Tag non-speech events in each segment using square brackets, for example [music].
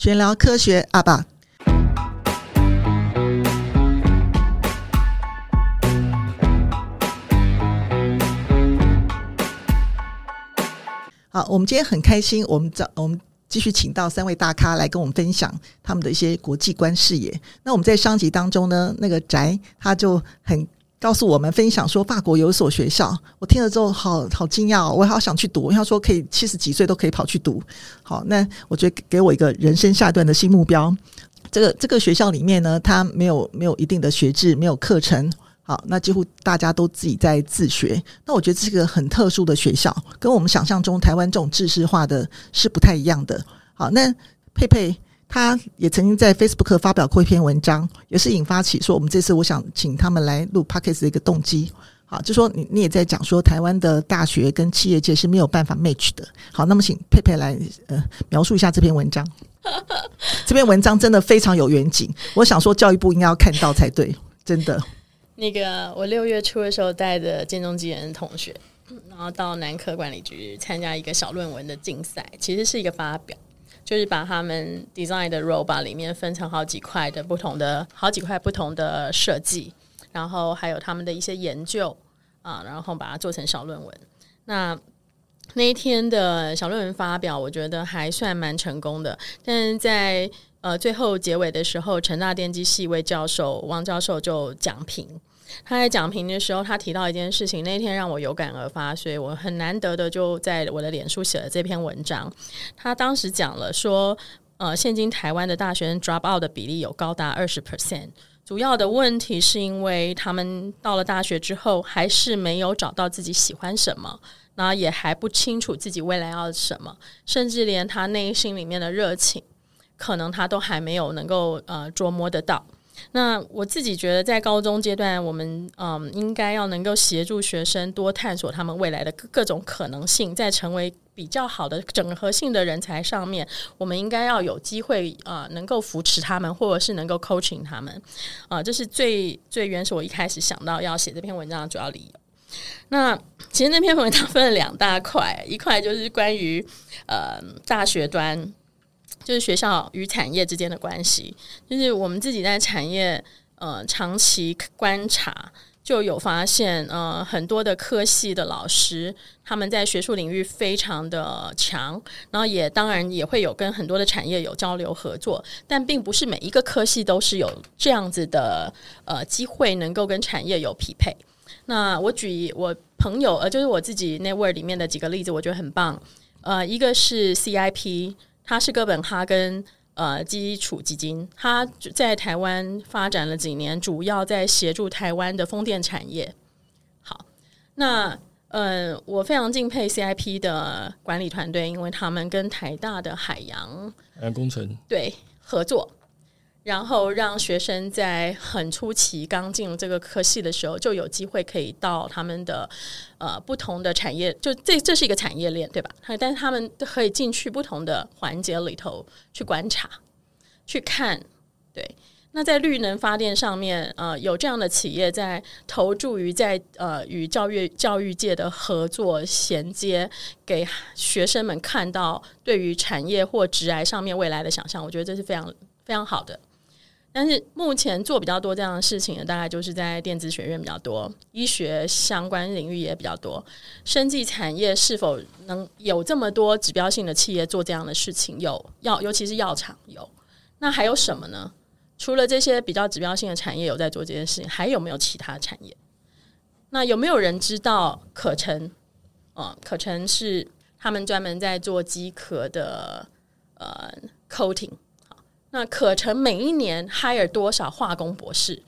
闲聊科学阿爸。好，我们今天很开心，我们找我们继续请到三位大咖来跟我们分享他们的一些国际观视野。那我们在上集当中呢，那个翟他就很。告诉我们分享说，法国有一所学校，我听了之后好好惊讶哦，我好想去读。他说可以七十几岁都可以跑去读，好，那我觉得给我一个人生下一段的新目标。这个这个学校里面呢，它没有没有一定的学制，没有课程，好，那几乎大家都自己在自学。那我觉得这是个很特殊的学校，跟我们想象中台湾这种制式化的是不太一样的。好，那佩佩。他也曾经在 Facebook 发表过一篇文章，也是引发起说我们这次我想请他们来录 Podcast 的一个动机。好，就说你你也在讲说台湾的大学跟企业界是没有办法 match 的。好，那么请佩佩来呃描述一下这篇文章。[laughs] 这篇文章真的非常有远景，我想说教育部应该要看到才对，真的。那个我六月初的时候带着建中基研同学，然后到南科管理局参加一个小论文的竞赛，其实是一个发表。就是把他们 design 的 robot 里面分成好几块的不同的好几块不同的设计，然后还有他们的一些研究啊，然后把它做成小论文。那那一天的小论文发表，我觉得还算蛮成功的。但是在呃最后结尾的时候，成大电机系一位教授王教授就讲评。他在讲评的时候，他提到一件事情，那天让我有感而发，所以我很难得的就在我的脸书写了这篇文章。他当时讲了说，呃，现今台湾的大学生 drop out 的比例有高达二十 percent，主要的问题是因为他们到了大学之后，还是没有找到自己喜欢什么，然后也还不清楚自己未来要什么，甚至连他内心里面的热情，可能他都还没有能够呃琢磨得到。那我自己觉得，在高中阶段，我们嗯应该要能够协助学生多探索他们未来的各各种可能性，在成为比较好的整合性的人才上面，我们应该要有机会啊、能够扶持他们，或者是能够 coaching 他们啊、这是最最原始我一开始想到要写这篇文章的主要理由。那其实那篇文章分了两大块，一块就是关于呃大学端。就是学校与产业之间的关系，就是我们自己在产业呃长期观察，就有发现呃很多的科系的老师他们在学术领域非常的强，然后也当然也会有跟很多的产业有交流合作，但并不是每一个科系都是有这样子的呃机会能够跟产业有匹配。那我举我朋友呃就是我自己 network 里面的几个例子，我觉得很棒。呃，一个是 CIP。他是哥本哈根呃基础基金，他在台湾发展了几年，主要在协助台湾的风电产业。好，那呃，我非常敬佩 CIP 的管理团队，因为他们跟台大的海洋海洋工程对合作。然后让学生在很初期刚进入这个科系的时候，就有机会可以到他们的呃不同的产业，就这这是一个产业链，对吧？但是他们可以进去不同的环节里头去观察、去看。对，那在绿能发电上面，呃，有这样的企业在投注于在呃与教育教育界的合作衔接，给学生们看到对于产业或职涯上面未来的想象，我觉得这是非常非常好的。但是目前做比较多这样的事情的，大概就是在电子学院比较多，医学相关领域也比较多。生技产业是否能有这么多指标性的企业做这样的事情？有，药尤其是药厂有。那还有什么呢？除了这些比较指标性的产业有在做这件事情，还有没有其他产业？那有没有人知道可成？嗯，可成是他们专门在做机壳的呃 coating。那可成每一年 hire 多少化工博士？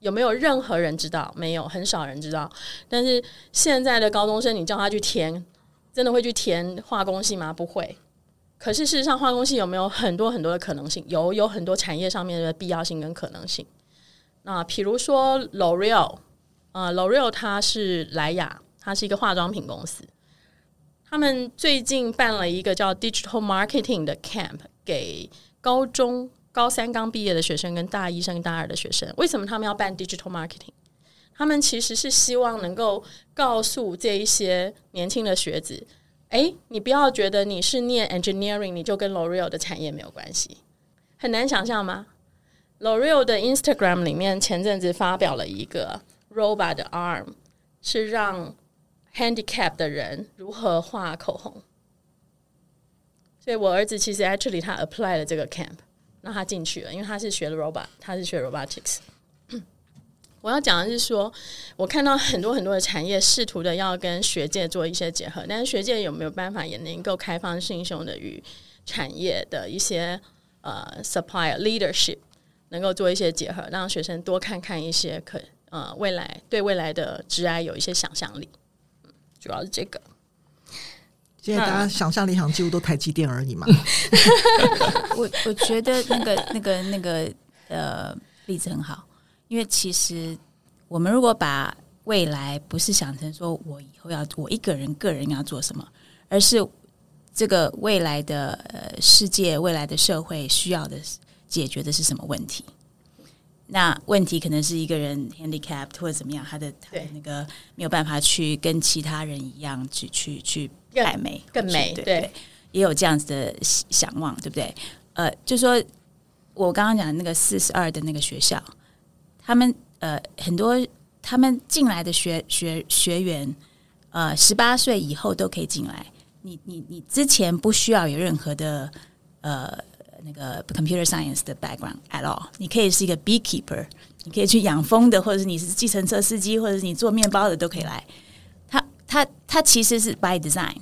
有没有任何人知道？没有，很少人知道。但是现在的高中生，你叫他去填，真的会去填化工系吗？不会。可是事实上，化工系有没有很多很多的可能性？有，有很多产业上面的必要性跟可能性。那比如说 L'Oreal，呃，L'Oreal 它是莱雅，它是一个化妆品公司。他们最近办了一个叫 Digital Marketing 的 Camp 给。高中高三刚毕业的学生跟大一升大二的学生，为什么他们要办 digital marketing？他们其实是希望能够告诉这一些年轻的学子，哎，你不要觉得你是念 engineering，你就跟 L'Oreal 的产业没有关系，很难想象吗？L'Oreal 的 Instagram 里面前阵子发表了一个 robot 的 arm，是让 handicap 的人如何画口红。所以我儿子其实 actually 他 apply 了这个 camp，让他进去了，因为他是学了 robot，他是学 robotics。[coughs] 我要讲的是说，我看到很多很多的产业试图的要跟学界做一些结合，但是学界有没有办法也能够开放心胸的与产业的一些呃 supplier leadership 能够做一些结合，让学生多看看一些可呃未来对未来的挚爱有一些想象力。主要是这个。现在大家想象力好像几乎都台积电而已嘛。[laughs] 我我觉得那个那个那个呃例子很好。因为其实，我们如果把未来不是想成说我以后要我一个人个人要做什么，而是这个未来的呃世界、未来的社会需要的解决的是什么问题？那问题可能是一个人 handicapped 或者怎么样，他的他的那个没有办法去跟其他人一样去去去爱美更美，对，对，也有这样子的想望，对不对？呃，就说我刚刚讲的那个四十二的那个学校。他们呃很多，他们进来的学学学员，呃十八岁以后都可以进来。你你你之前不需要有任何的呃那个 computer science 的 background at all。你可以是一个 beekeeper，你可以去养蜂的，或者是你是计程车司机，或者是你做面包的都可以来。他他其实是 by design，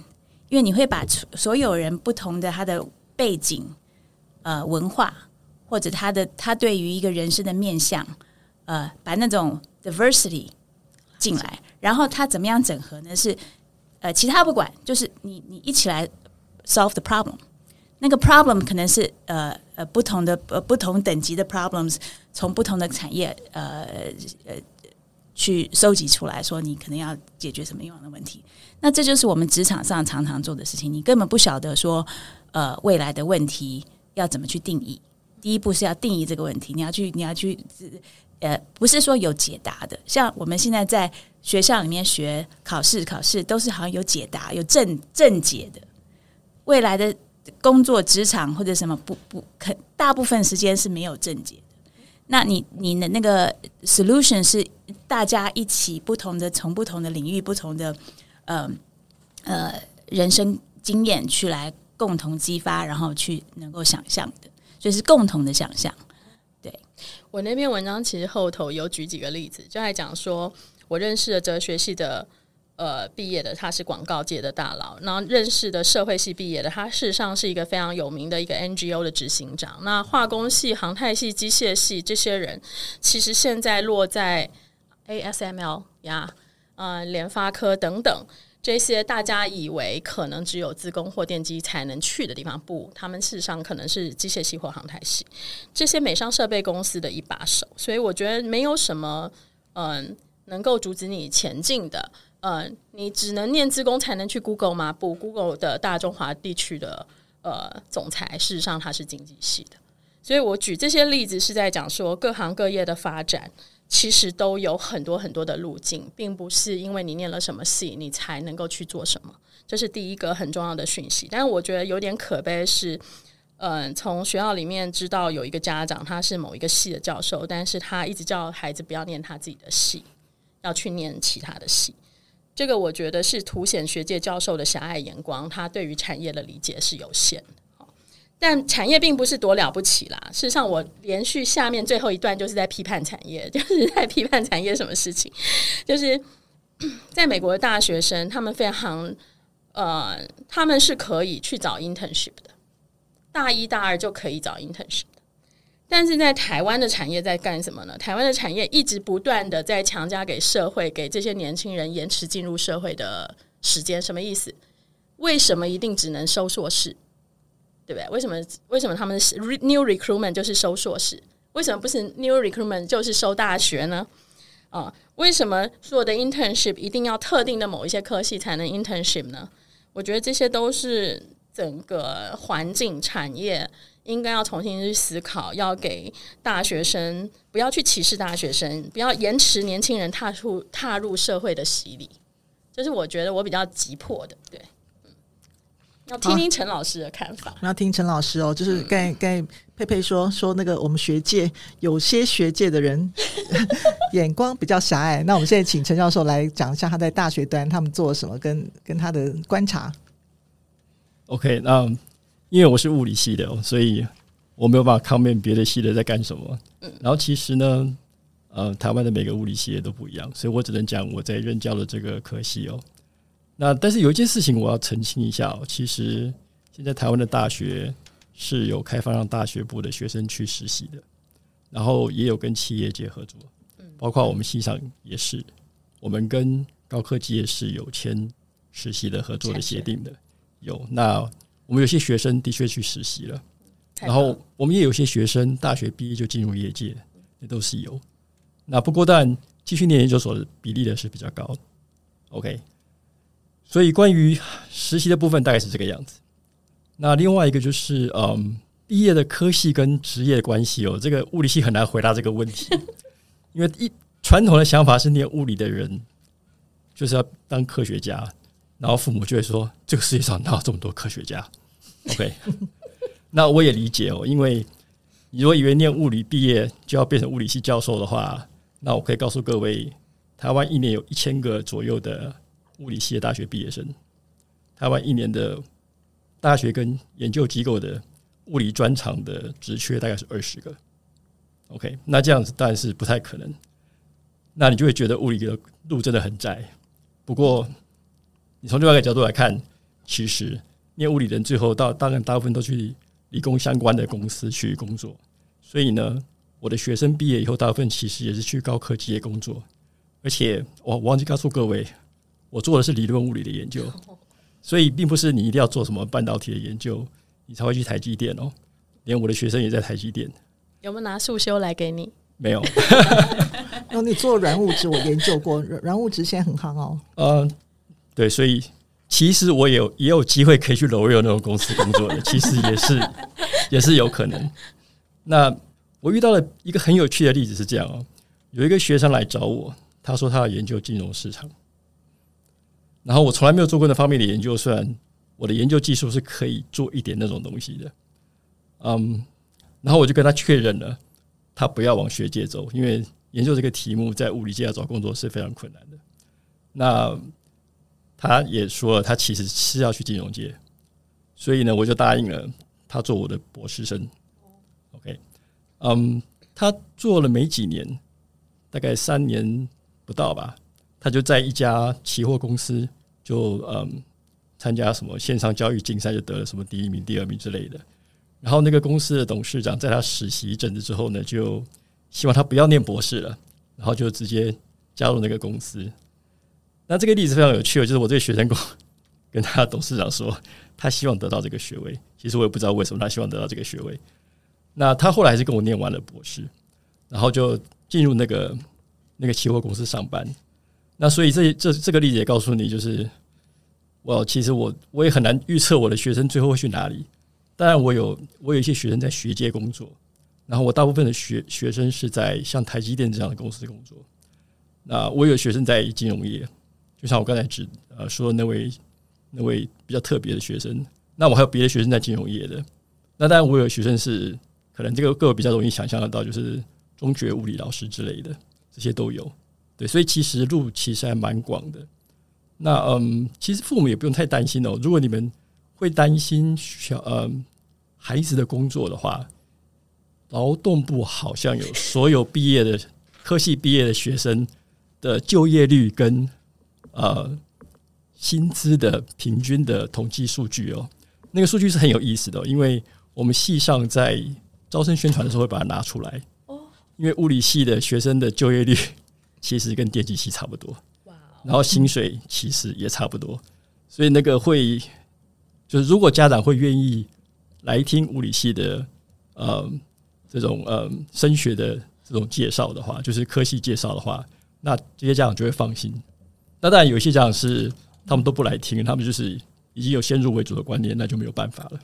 因为你会把所有人不同的他的背景、呃文化，或者他的他对于一个人生的面向。呃，把那种 diversity 进来，然后他怎么样整合呢？是呃，其他不管，就是你你一起来 solve the problem。那个 problem 可能是呃呃不同的呃不同等级的 problems，从不同的产业呃呃去收集出来说，你可能要解决什么样的问题。那这就是我们职场上常常做的事情。你根本不晓得说呃未来的问题要怎么去定义。第一步是要定义这个问题，你要去你要去。呃，不是说有解答的，像我们现在在学校里面学考试，考试都是好像有解答、有正正解的。未来的工作职场或者什么不不，可大部分时间是没有正解。那你你的那个 solution 是大家一起不同的，从不同的领域、不同的呃呃人生经验去来共同激发，然后去能够想象的，就是共同的想象。对我那篇文章其实后头有举几个例子，就在讲说我认识的哲学系的呃毕业的，他是广告界的大佬；然后认识的社会系毕业的，他事实上是一个非常有名的一个 NGO 的执行长。那化工系、航太系、机械系这些人，其实现在落在 ASML 呀、呃、联发科等等。这些大家以为可能只有自工或电机才能去的地方，不，他们事实上可能是机械系或航太系，这些美商设备公司的一把手。所以我觉得没有什么嗯能够阻止你前进的。嗯，你只能念资工才能去 Google 吗？不，Google 的大中华地区的呃总裁，事实上他是经济系的。所以我举这些例子是在讲说各行各业的发展。其实都有很多很多的路径，并不是因为你念了什么系，你才能够去做什么。这是第一个很重要的讯息。但是我觉得有点可悲是，嗯、从学校里面知道有一个家长他是某一个系的教授，但是他一直叫孩子不要念他自己的系，要去念其他的系。这个我觉得是凸显学界教授的狭隘眼光，他对于产业的理解是有限的。但产业并不是多了不起啦。事实上，我连续下面最后一段就是在批判产业，[laughs] 就是在批判产业什么事情？就是 [clears throat] 在美国的大学生，他们非常呃，他们是可以去找 internship 的，大一大二就可以找 internship。但是在台湾的产业在干什么呢？台湾的产业一直不断的在强加给社会，给这些年轻人延迟进入社会的时间。什么意思？为什么一定只能收硕士？对不对？为什么为什么他们是 new recruitment 就是收硕士？为什么不是 new recruitment 就是收大学呢？啊，为什么所有的 internship 一定要特定的某一些科系才能 internship 呢？我觉得这些都是整个环境产业应该要重新去思考，要给大学生不要去歧视大学生，不要延迟年轻人踏入踏入社会的洗礼，这是我觉得我比较急迫的。对。要听听陈老师的看法。要听陈老师哦，就是跟跟佩佩说说那个我们学界有些学界的人 [laughs] 眼光比较狭隘。那我们现在请陈教授来讲一下他在大学端他们做了什么，跟跟他的观察。OK，那因为我是物理系的，所以我没有办法 comment 别的系的在干什么。嗯，然后其实呢，呃，台湾的每个物理系也都不一样，所以我只能讲我在任教的这个科系哦。那但是有一件事情我要澄清一下哦，其实现在台湾的大学是有开放让大学部的学生去实习的，然后也有跟企业界合作，包括我们系上也是，我们跟高科技也是有签实习的合作的协定的，有。那我们有些学生的确去实习了，然后我们也有些学生大学毕业就进入业界，也都是有。那不过当然继续念研究所的比例呢是比较高，OK。所以，关于实习的部分大概是这个样子。那另外一个就是，嗯，毕业的科系跟职业的关系哦，这个物理系很难回答这个问题，[laughs] 因为一传统的想法是念物理的人就是要当科学家，然后父母就会说，这个世界上哪有这么多科学家？OK，那我也理解哦，因为你如果以为念物理毕业就要变成物理系教授的话，那我可以告诉各位，台湾一年有一千个左右的。物理系的大学毕业生，台湾一年的大学跟研究机构的物理专长的职缺大概是二十个。OK，那这样子当然是不太可能。那你就会觉得物理的路真的很窄。不过，你从另外一个角度来看，其实念物理的人最后到当然大部分都去理工相关的公司去工作。所以呢，我的学生毕业以后，大部分其实也是去高科技业工作。而且，我忘记告诉各位。我做的是理论物理的研究，所以并不是你一定要做什么半导体的研究，你才会去台积电哦。连我的学生也在台积电。有没有拿速修来给你？没有。[laughs] 哦，你做软物质，我研究过软物质，现在很夯哦。嗯，对，所以其实我也有也有机会可以去 L'Oréal 那种公司工作的，其实也是 [laughs] 也是有可能。那我遇到了一个很有趣的例子是这样哦，有一个学生来找我，他说他要研究金融市场。然后我从来没有做过那方面的研究，虽然我的研究技术是可以做一点那种东西的，嗯，然后我就跟他确认了，他不要往学界走，因为研究这个题目在物理界要找工作是非常困难的。那他也说了，他其实是要去金融界，所以呢，我就答应了他做我的博士生。OK，嗯，他做了没几年，大概三年不到吧。他就在一家期货公司，就嗯参加什么线上交易竞赛，就得了什么第一名、第二名之类的。然后那个公司的董事长在他实习一阵子之后呢，就希望他不要念博士了，然后就直接加入那个公司。那这个例子非常有趣，就是我这个学生跟 [laughs] 跟他董事长说，他希望得到这个学位。其实我也不知道为什么他希望得到这个学位。那他后来还是跟我念完了博士，然后就进入那个那个期货公司上班。那所以这这这个例子也告诉你，就是我其实我我也很难预测我的学生最后会去哪里。当然，我有我有一些学生在学界工作，然后我大部分的学学生是在像台积电这样的公司工作。那我有学生在金融业，就像我刚才指呃说那位那位比较特别的学生。那我还有别的学生在金融业的。那当然，我有学生是可能这个各位比较容易想象得到，就是中学物理老师之类的，这些都有。对，所以其实路其实还蛮广的。那嗯，其实父母也不用太担心哦。如果你们会担心小嗯孩子的工作的话，劳动部好像有所有毕业的科系毕业的学生的就业率跟呃薪资的平均的统计数据哦。那个数据是很有意思的哦，因为我们系上在招生宣传的时候会把它拿出来哦。因为物理系的学生的就业率。其实跟电机系差不多，然后薪水其实也差不多，所以那个会就是如果家长会愿意来听物理系的呃这种呃升学的这种介绍的话，就是科系介绍的话，那这些家长就会放心。那当然有些家长是他们都不来听，他们就是已经有先入为主的观念，那就没有办法了。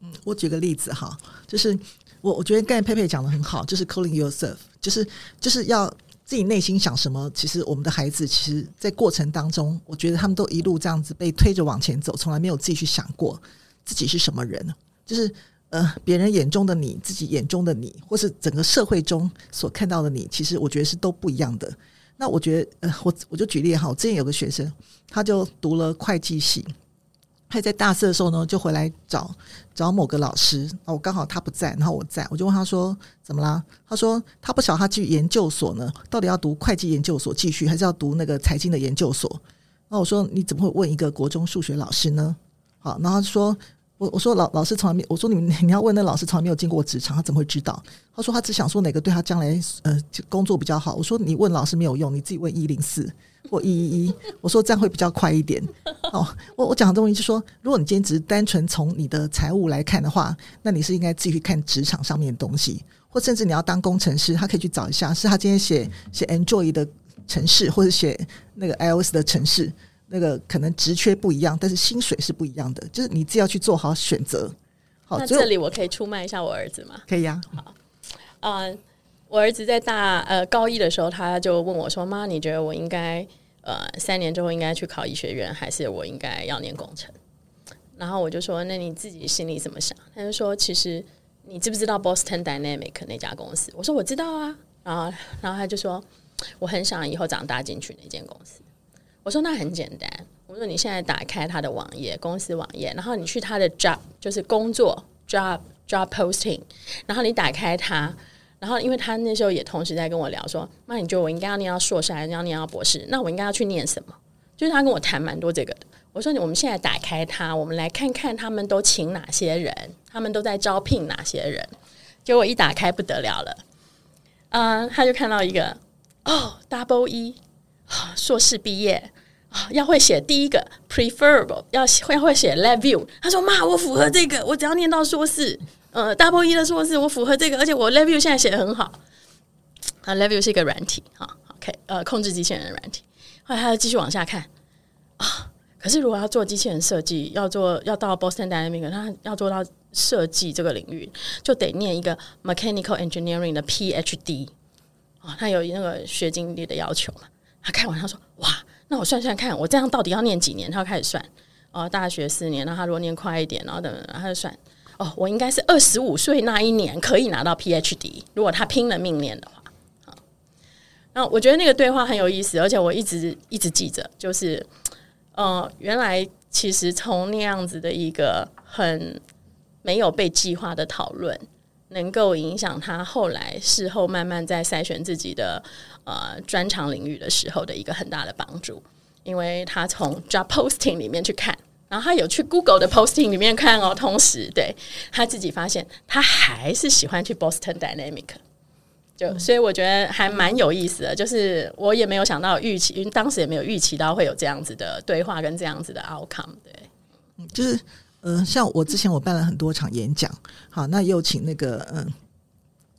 嗯，我举个例子哈，就是我我觉得刚才佩佩讲的很好，就是 calling yourself，就是就是要。自己内心想什么，其实我们的孩子，其实，在过程当中，我觉得他们都一路这样子被推着往前走，从来没有自己去想过自己是什么人。就是呃，别人眼中的你，自己眼中的你，或是整个社会中所看到的你，其实我觉得是都不一样的。那我觉得，呃，我我就举例哈，我之前有个学生，他就读了会计系。他在大四的时候呢，就回来找找某个老师。哦，刚好他不在，然后我在，我就问他说：“怎么啦？”他说：“他不晓得他去研究所呢，到底要读会计研究所继续，还是要读那个财经的研究所？”那我说：“你怎么会问一个国中数学老师呢？”好，然后他说。我我说老老师从来没我说你们你要问那老师从来没有进过职场，他怎么会知道？他说他只想说哪个对他将来呃工作比较好。我说你问老师没有用，你自己问一零四或一一一。我说这样会比较快一点。哦，我我讲的东西就说，如果你今天只是单纯从你的财务来看的话，那你是应该继续看职场上面的东西，或甚至你要当工程师，他可以去找一下，是他今天写写 Android 的城市，或者写那个 iOS 的城市。那个可能职缺不一样，但是薪水是不一样的，就是你自己要去做好选择。好，那这里我可以出卖一下我儿子吗？可以呀、啊。好，啊、呃，我儿子在大呃高一的时候，他就问我说：“妈，你觉得我应该呃三年之后应该去考医学院，还是我应该要念工程？”然后我就说：“那你自己心里怎么想？”他就说：“其实你知不知道 Boston Dynamic 那家公司？”我说：“我知道啊。”然后，然后他就说：“我很想以后长大进去那间公司。”我说那很简单，我说你现在打开他的网页，公司网页，然后你去他的 job，就是工作 job job posting，然后你打开他，然后因为他那时候也同时在跟我聊说，那你觉得我应该要念到硕士还是要念到博士？那我应该要去念什么？就是他跟我谈蛮多这个的。我说我们现在打开他，我们来看看他们都请哪些人，他们都在招聘哪些人。结果一打开不得了了，啊、他就看到一个哦，double E。硕士毕业要会写第一个 preferable，要写要会写 LabVIEW。他说：“妈，我符合这个，我只要念到硕士，呃，double E 的硕士，我符合这个，而且我 LabVIEW 现在写得很好。啊，LabVIEW 是一个软体，哈，OK，呃，控制机器人的软体。后来他继续往下看啊，可是如果要做机器人设计，要做要到 Boston Dynamics，他要做到设计这个领域，就得念一个 Mechanical Engineering 的 PhD 啊，他有那个学经历的要求嘛。”他看完，他说：“哇，那我算算看，我这样到底要念几年？”他开始算哦，大学四年，那他如果念快一点，然后等等，他就算哦，我应该是二十五岁那一年可以拿到 PhD，如果他拼了命念的话。好，那我觉得那个对话很有意思，而且我一直一直记着，就是呃，原来其实从那样子的一个很没有被计划的讨论。能够影响他后来事后慢慢在筛选自己的呃专长领域的时候的一个很大的帮助，因为他从 job posting 里面去看，然后他有去 Google 的 posting 里面看哦，同时对他自己发现他还是喜欢去 Boston Dynamic，就所以我觉得还蛮有意思的，就是我也没有想到预期，因为当时也没有预期到会有这样子的对话跟这样子的 outcome，对，就是。嗯、呃，像我之前我办了很多场演讲，好，那又请那个嗯，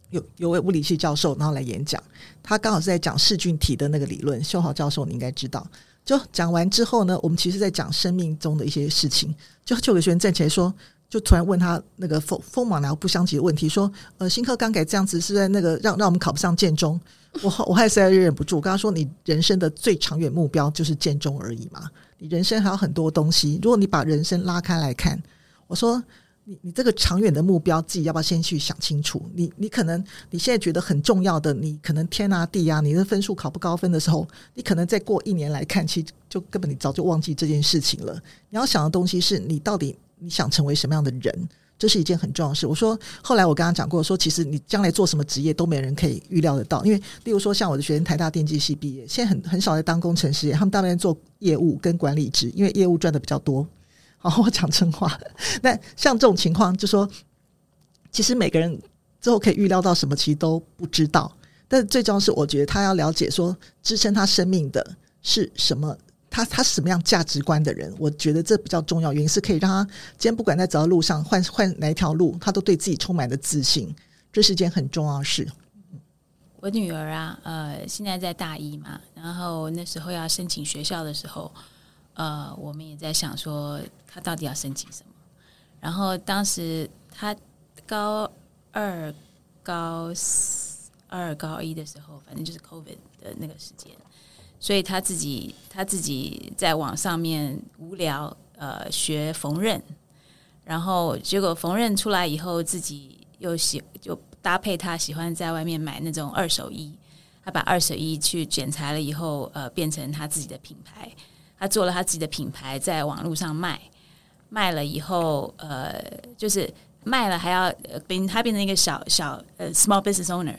有有位物理系教授然后来演讲，他刚好是在讲噬菌体的那个理论，秀豪教授你应该知道。就讲完之后呢，我们其实在讲生命中的一些事情，就就有学生站起来说，就突然问他那个锋锋芒然后不相及的问题，说，呃，新课刚改这样子是在那个让让我们考不上建中，我我还实在忍不住，我跟他说，你人生的最长远目标就是建中而已嘛。你人生还有很多东西，如果你把人生拉开来看，我说你你这个长远的目标自己要不要先去想清楚？你你可能你现在觉得很重要的，你可能天啊地啊，你的分数考不高分的时候，你可能再过一年来看，其实就根本你早就忘记这件事情了。你要想的东西是你到底你想成为什么样的人。这是一件很重要的事。我说，后来我跟他讲过，说其实你将来做什么职业都没人可以预料得到。因为，例如说像我的学生，台大电机系毕业，现在很很少在当工程师，他们大部分做业务跟管理职，因为业务赚的比较多。好，我讲真话。那像这种情况，就说其实每个人之后可以预料到什么，其实都不知道。但最重要是，我觉得他要了解说，支撑他生命的是什么。他他是什么样价值观的人？我觉得这比较重要，原因是可以让他今天不管在走到路上换换哪一条路，他都对自己充满了自信，这是一件很重要的事。我女儿啊，呃，现在在大一嘛，然后那时候要申请学校的时候，呃，我们也在想说她到底要申请什么。然后当时她高二、高二高一的时候，反正就是 COVID 的那个时间，所以他自己他自己在网上面无聊，呃，学缝纫，然后结果缝纫出来以后，自己又喜就搭配他喜欢在外面买那种二手衣，他把二手衣去剪裁了以后，呃，变成他自己的品牌，他做了他自己的品牌，在网络上卖，卖了以后，呃，就是。卖了还要变，他变成一个小小呃 small business owner，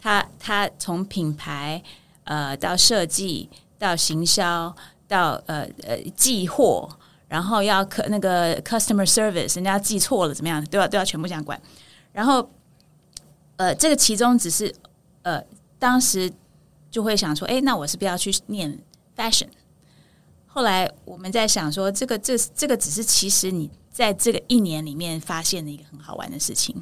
他他从品牌呃到设计到行销到呃呃寄货，然后要客那个 customer service，人家寄错了怎么样都要都要全部这样管。然后呃这个其中只是呃当时就会想说，哎，那我是不是要去念 fashion？后来我们在想说，这个这这个只是其实你。在这个一年里面发现的一个很好玩的事情，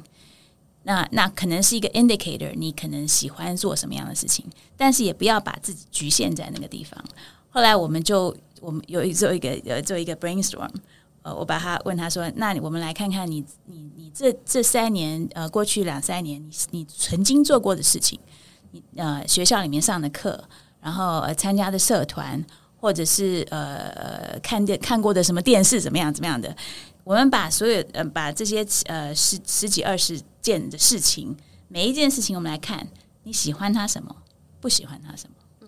那那可能是一个 indicator，你可能喜欢做什么样的事情，但是也不要把自己局限在那个地方。后来我们就我们有一做一个呃做一个 brainstorm，呃，我把他问他说：“那我们来看看你你你这这三年呃过去两三年你你曾经做过的事情，你呃学校里面上的课，然后呃参加的社团，或者是呃看电看过的什么电视怎么样怎么样的。”我们把所有呃把这些呃十十几二十件的事情，每一件事情我们来看，你喜欢他什么？不喜欢他什么？嗯，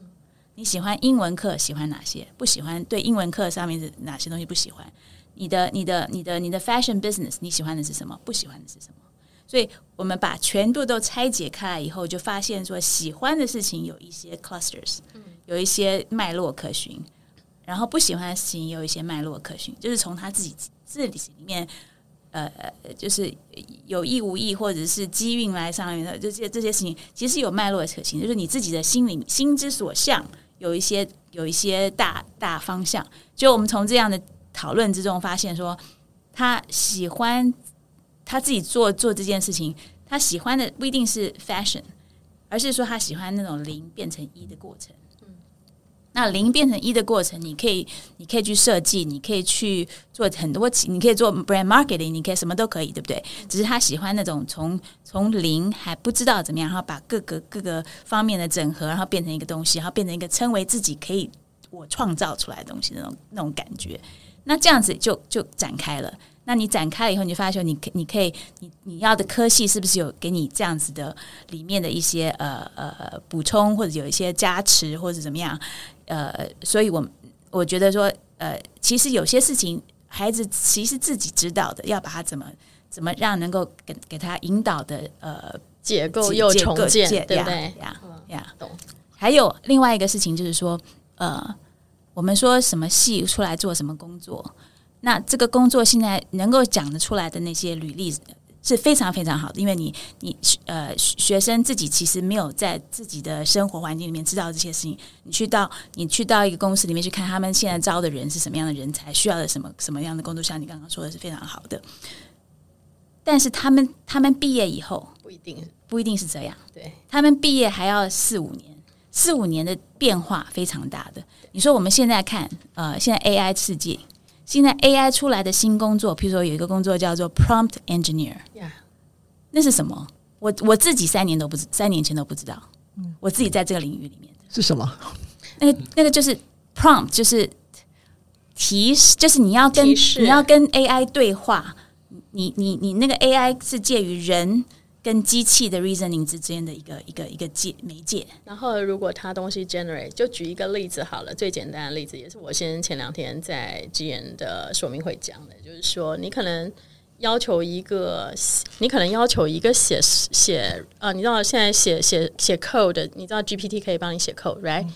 你喜欢英文课喜欢哪些？不喜欢对英文课上面的哪些东西不喜欢？你的你的你的你的 fashion business 你喜欢的是什么？不喜欢的是什么？所以我们把全部都拆解开来以后，就发现说喜欢的事情有一些 clusters，有一些脉络可循，然后不喜欢的事情也有一些脉络可循，就是从他自己。这里面，呃，就是有意无意，或者是机运来上面的就这些这些事情，其实有脉络的可循，就是你自己的心里心之所向，有一些有一些大大方向。就我们从这样的讨论之中发现，说他喜欢他自己做做这件事情，他喜欢的不一定是 fashion，而是说他喜欢那种零变成一的过程。那零变成一的过程，你可以，你可以去设计，你可以去做很多，你可以做 brand marketing，你可以什么都可以，对不对？只是他喜欢那种从从零还不知道怎么样，然后把各个各个方面的整合，然后变成一个东西，然后变成一个称为自己可以我创造出来的东西那种那种感觉。那这样子就就展开了。那你展开了以后，你就发现你可你可以你你要的科系是不是有给你这样子的里面的一些呃呃补充，或者有一些加持，或者怎么样？呃，所以我我觉得说，呃，其实有些事情孩子其实自己知道的，要把他怎么怎么让能够给给他引导的呃结构又重建，对不对？呀呀，懂。还有另外一个事情就是说，呃，我们说什么系出来做什么工作。那这个工作现在能够讲得出来的那些履历是非常非常好的，因为你你呃学生自己其实没有在自己的生活环境里面知道这些事情，你去到你去到一个公司里面去看他们现在招的人是什么样的人才，需要的什么什么样的工作，像你刚刚说的是非常好的。但是他们他们毕业以后不一定不一定是这样，对他们毕业还要四五年，四五年的变化非常大的。你说我们现在看呃现在 AI 世界。现在 AI 出来的新工作，譬如说有一个工作叫做 Prompt Engineer，Yeah. 那是什么？我我自己三年都不知，三年前都不知道。嗯，我自己在这个领域里面是什么？那个那个就是 Prompt，就是提示，就是你要跟你要跟 AI 对话，你你你那个 AI 是介于人。跟机器的 reasoning 之间的一个一个一个介媒介。然后，如果他东西 generate，就举一个例子好了，最简单的例子也是我先前两天在 GM 的说明会讲的，就是说，你可能要求一个，你可能要求一个写写啊，你知道现在写写写 code，你知道 GPT 可以帮你写 code，right？、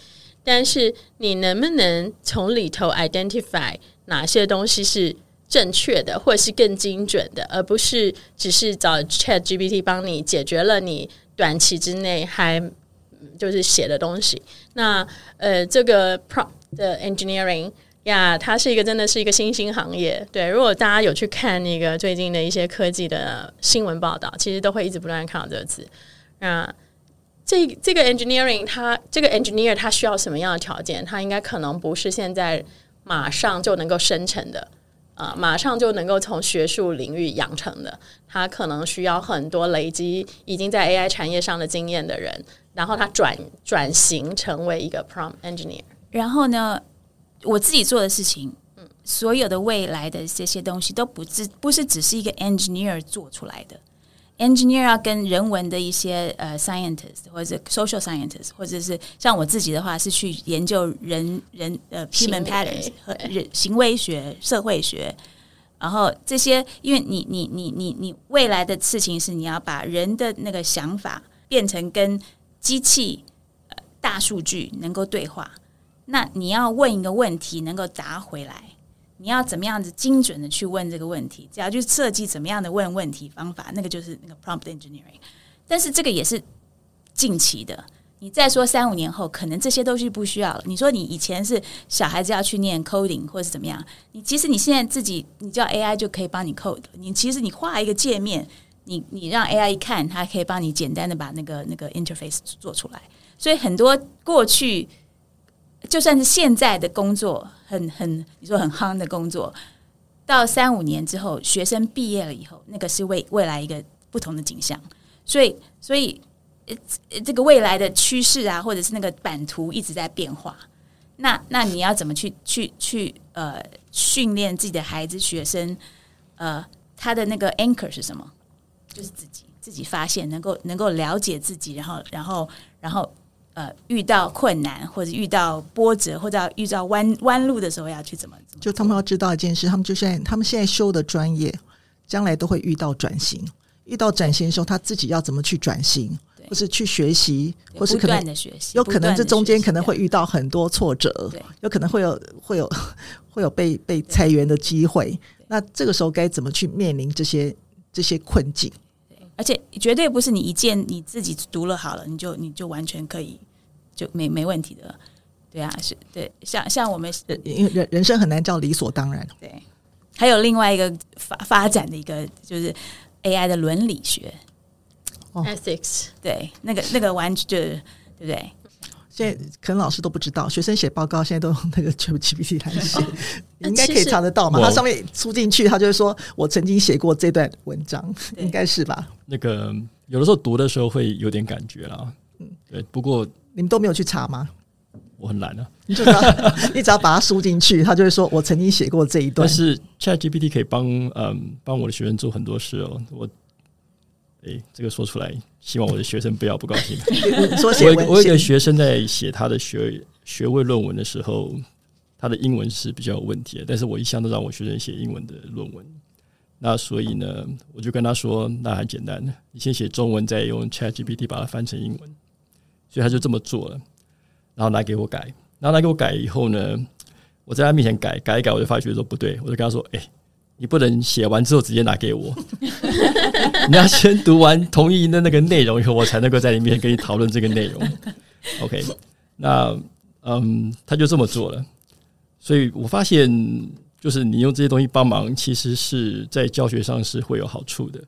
但是你能不能从里头 identify 哪些东西是？正确的，或者是更精准的，而不是只是找 Chat GPT 帮你解决了你短期之内还就是写的东西。那呃，这个 Prompt 的 Engineering 呀，它是一个真的是一个新兴行业。对，如果大家有去看那个最近的一些科技的新闻报道，其实都会一直不断看到这个词。那这这个 Engineering，它这个 Engineer 它需要什么样的条件？它应该可能不是现在马上就能够生成的。啊、马上就能够从学术领域养成的，他可能需要很多累积已经在 AI 产业上的经验的人，然后他转转型成为一个 prompt engineer。然后呢，我自己做的事情，嗯，所有的未来的这些东西都不只不是只是一个 engineer 做出来的。Engineer 要跟人文的一些呃 scientist 或者是 social scientist，或者是像我自己的话是去研究人人呃 human patterns 和人行为学、社会学，然后这些，因为你你你你你未来的事情是你要把人的那个想法变成跟机器、呃、大数据能够对话，那你要问一个问题能够答回来。你要怎么样子精准的去问这个问题？只要去设计怎么样的问问题方法，那个就是那个 prompt engineering。但是这个也是近期的。你再说三五年后，可能这些东西不需要了。你说你以前是小孩子要去念 coding 或是怎么样？你其实你现在自己，你叫 AI 就可以帮你 code。你其实你画一个界面，你你让 AI 一看，它可以帮你简单的把那个那个 interface 做出来。所以很多过去。就算是现在的工作很很，你说很夯的工作，到三五年之后，学生毕业了以后，那个是未未来一个不同的景象。所以，所以呃这个未来的趋势啊，或者是那个版图一直在变化。那那你要怎么去去去呃训练自己的孩子学生？呃，他的那个 anchor 是什么？就是自己自己发现，能够能够了解自己，然后然后然后。呃，遇到困难或者遇到波折或者遇到弯弯路的时候，要去怎么？就他们要知道一件事，他们就现在他们现在修的专业，将来都会遇到转型。遇到转型的时候，他自己要怎么去转型，或是去学习，或是可能的学习，有可能这中间可能会遇到很多挫折，有可能会有会有会有被被裁员的机会。那这个时候该怎么去面临这些这些困境？而且绝对不是你一件你自己读了好了，你就你就完全可以。就没没问题的，对啊，是对，像像我们，因为人人生很难叫理所当然。对，还有另外一个发发展的一个就是 AI 的伦理学，ethics，对，那个那个完全就是对不对？现在可能老师都不知道，学生写报告现在都用那个 ChatGPT 来写，[laughs] 应该可以查得到嘛？它上面输进去，他就会说我曾经写过这段文章，应该是吧？那个有的时候读的时候会有点感觉啦，嗯，对，不过。你们都没有去查吗？我很懒啊，你就只要 [laughs] 你只要把它输进去，他就会说：“我曾经写过这一段。”但是 ChatGPT 可以帮嗯帮我的学生做很多事哦。我哎、欸，这个说出来，希望我的学生不要不高兴。[laughs] 说写我我有一个学生在写他的学学位论文的时候，他的英文是比较有问题的，但是我一向都让我学生写英文的论文。那所以呢，我就跟他说：“那很简单，你先写中文，再用 ChatGPT 把它翻成英文。”所以他就这么做了，然后拿给我改，然后拿给我改以后呢，我在他面前改改一改，我就发觉说不对，我就跟他说：“哎、你不能写完之后直接拿给我，[laughs] 你要先读完同意的那个内容以后，我才能够在里面跟你讨论这个内容。” OK，那嗯，他就这么做了。所以我发现，就是你用这些东西帮忙，其实是在教学上是会有好处的。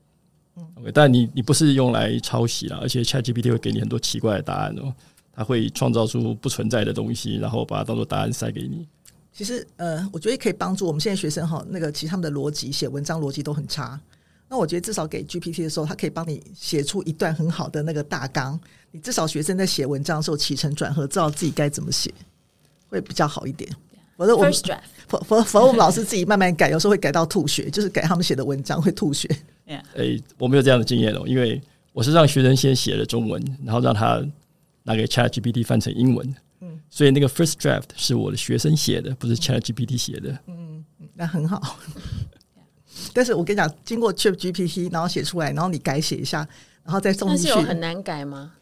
OK，但你你不是用来抄袭啦，而且 ChatGPT 会给你很多奇怪的答案哦，它会创造出不存在的东西，然后把它当做答案塞给你。其实，呃，我觉得可以帮助我们现在学生哈，那个其实他们的逻辑写文章逻辑都很差。那我觉得至少给 GPT 的时候，它可以帮你写出一段很好的那个大纲。你至少学生在写文章的时候起承转合，知道自己该怎么写，会比较好一点。否则我们否否否，我们老师自己慢慢改，有时候会改到吐血，就是改他们写的文章会吐血。诶 Yeah.、欸，我没有这样的经验哦，因为我是让学生先写了中文，然后让他拿给 ChatGPT 翻成英文。嗯，所以那个 first draft 是我的学生写的，不是 ChatGPT 写的。嗯，那很好。[laughs] 但是我跟你讲，经过 ChatGPT，然后写出来，然后你改写一下，然后再送进去，有很难改吗？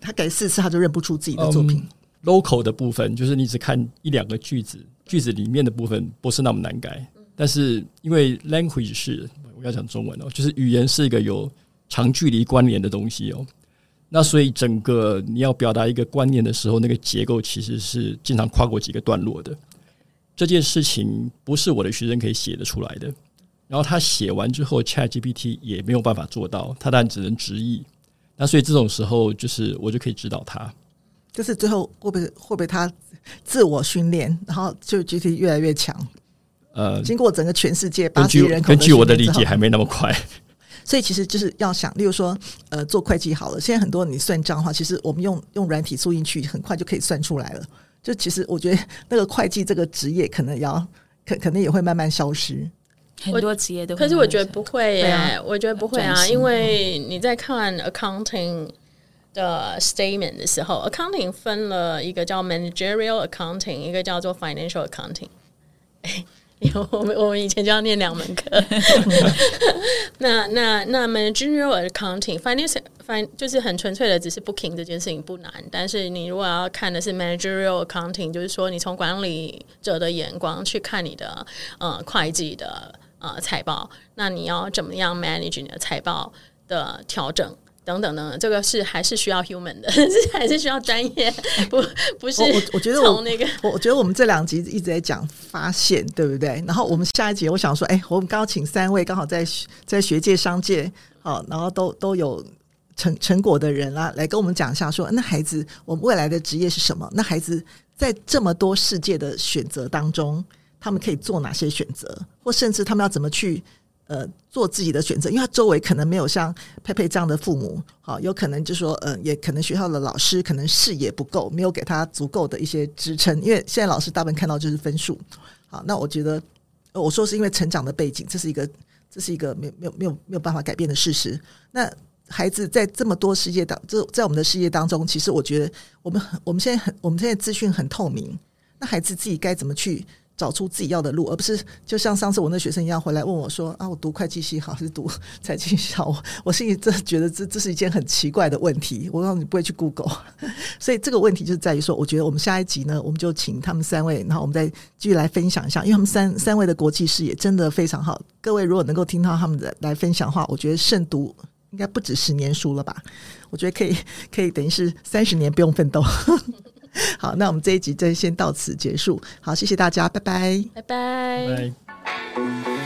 他改四次，他就认不出自己的作品。Um, local 的部分就是你只看一两个句子，句子里面的部分不是那么难改，但是因为 language 是。我要讲中文哦，就是语言是一个有长距离关联的东西哦。那所以整个你要表达一个观念的时候，那个结构其实是经常跨过几个段落的。这件事情不是我的学生可以写得出来的。然后他写完之后，ChatGPT 也没有办法做到，他当然只能直译。那所以这种时候，就是我就可以指导他。就是最后会不会会不会他自我训练，然后就 GPT 越来越强？呃，经过整个全世界八十亿人口，根据我的理解还没那么快。[laughs] 所以其实就是要想，例如说，呃，做会计好了，现在很多你算账的话，其实我们用用软体输进去，很快就可以算出来了。就其实我觉得那个会计这个职业可能要可可能也会慢慢消失，很多职业都。可是我觉得不会耶，啊、我觉得不会啊，因为你在看 accounting 的 statement 的时候，accounting 分了一个叫 managerial accounting，一个叫做 financial accounting。[laughs] 因为我们我们以前就要念两门课，[laughs] 那那那 managerial accounting finance fin 就是很纯粹的，只是 booking 这件事情不难。但是你如果要看的是 managerial accounting，就是说你从管理者的眼光去看你的呃会计的呃财报，那你要怎么样 manage 你的财报的调整？等等等等，这个是还是需要 human 的，[laughs] 还是需要专业，不不是。我我觉得我那个，我我觉得我们这两集一直在讲发现，对不对？然后我们下一集，我想说，哎，我们刚刚请三位刚好在在学界、商界，好，然后都都有成成果的人啊，来跟我们讲一下说，说那孩子，我们未来的职业是什么？那孩子在这么多世界的选择当中，他们可以做哪些选择，或甚至他们要怎么去？呃，做自己的选择，因为他周围可能没有像佩佩这样的父母，好，有可能就是说，呃，也可能学校的老师可能视野不够，没有给他足够的一些支撑。因为现在老师大部分看到就是分数，好，那我觉得，我说是因为成长的背景，这是一个，这是一个没有没有没有没有办法改变的事实。那孩子在这么多世界当，这在我们的世界当中，其实我觉得我们我们现在很，我们现在资讯很透明，那孩子自己该怎么去？找出自己要的路，而不是就像上次我那学生一样回来问我说：“啊，我读会计系好还是读财经系好？”我我心里真的觉得这这是一件很奇怪的问题。我说你不会去 Google，[laughs] 所以这个问题就在于说，我觉得我们下一集呢，我们就请他们三位，然后我们再继续来分享一下，因为他们三三位的国际视野真的非常好。各位如果能够听到他们的来分享的话，我觉得胜读应该不止十年书了吧？我觉得可以可以等于是三十年不用奋斗。[laughs] 好，那我们这一集就先到此结束。好，谢谢大家，拜拜，拜拜。拜拜。